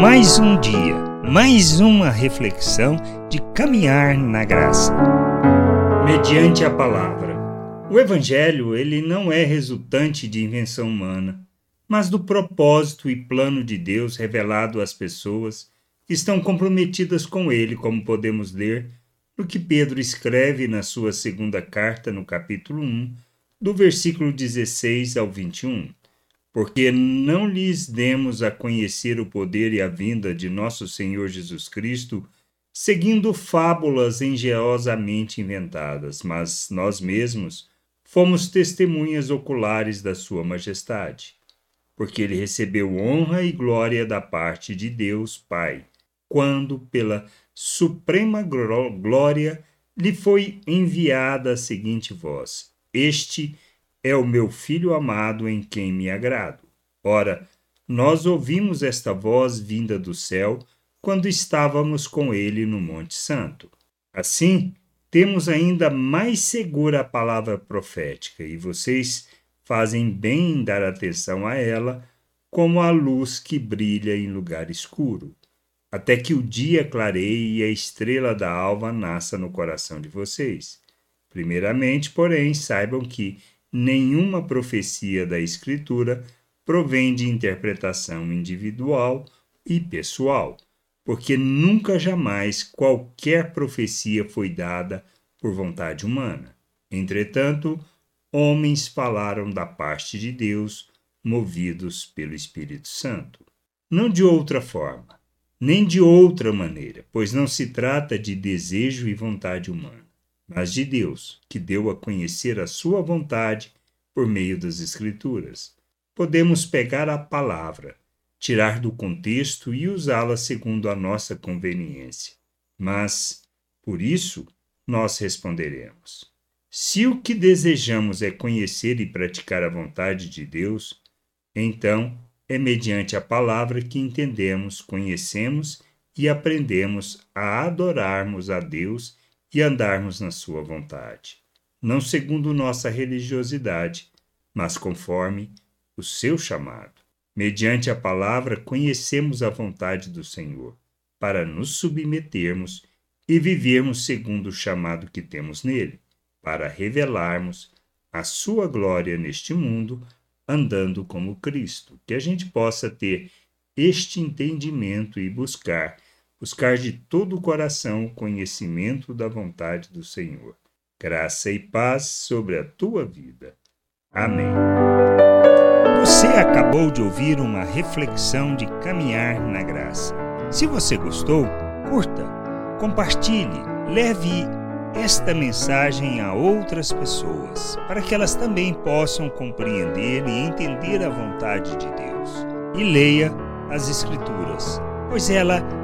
Mais um dia, mais uma reflexão de caminhar na graça. Mediante a palavra. O evangelho, ele não é resultante de invenção humana, mas do propósito e plano de Deus revelado às pessoas que estão comprometidas com ele, como podemos ler no que Pedro escreve na sua segunda carta, no capítulo 1, do versículo 16 ao 21 porque não lhes demos a conhecer o poder e a vinda de nosso Senhor Jesus Cristo, seguindo fábulas engenhosamente inventadas, mas nós mesmos fomos testemunhas oculares da Sua Majestade, porque ele recebeu honra e glória da parte de Deus Pai, quando, pela suprema glória, lhe foi enviada a seguinte voz: Este é o meu filho amado em quem me agrado. Ora, nós ouvimos esta voz vinda do céu quando estávamos com ele no Monte Santo. Assim, temos ainda mais segura a palavra profética, e vocês fazem bem em dar atenção a ela, como a luz que brilha em lugar escuro, até que o dia clareie e a estrela da alva nasça no coração de vocês. Primeiramente, porém, saibam que nenhuma profecia da Escritura provém de interpretação individual e pessoal, porque nunca jamais qualquer profecia foi dada por vontade humana. Entretanto, homens falaram da parte de Deus, movidos pelo Espírito Santo. Não de outra forma, nem de outra maneira, pois não se trata de desejo e vontade humana mas de Deus, que deu a conhecer a sua vontade por meio das Escrituras. Podemos pegar a palavra, tirar do contexto e usá-la segundo a nossa conveniência. Mas, por isso, nós responderemos: se o que desejamos é conhecer e praticar a vontade de Deus, então é mediante a palavra que entendemos, conhecemos e aprendemos a adorarmos a Deus e andarmos na Sua vontade, não segundo nossa religiosidade, mas conforme o seu chamado. Mediante a palavra, conhecemos a vontade do Senhor, para nos submetermos e vivermos segundo o chamado que temos nele, para revelarmos a sua glória neste mundo, andando como Cristo. Que a gente possa ter este entendimento e buscar buscar de todo o coração o conhecimento da vontade do Senhor. Graça e paz sobre a tua vida. Amém. Você acabou de ouvir uma reflexão de caminhar na graça. Se você gostou, curta, compartilhe, leve esta mensagem a outras pessoas, para que elas também possam compreender e entender a vontade de Deus. E leia as Escrituras, pois ela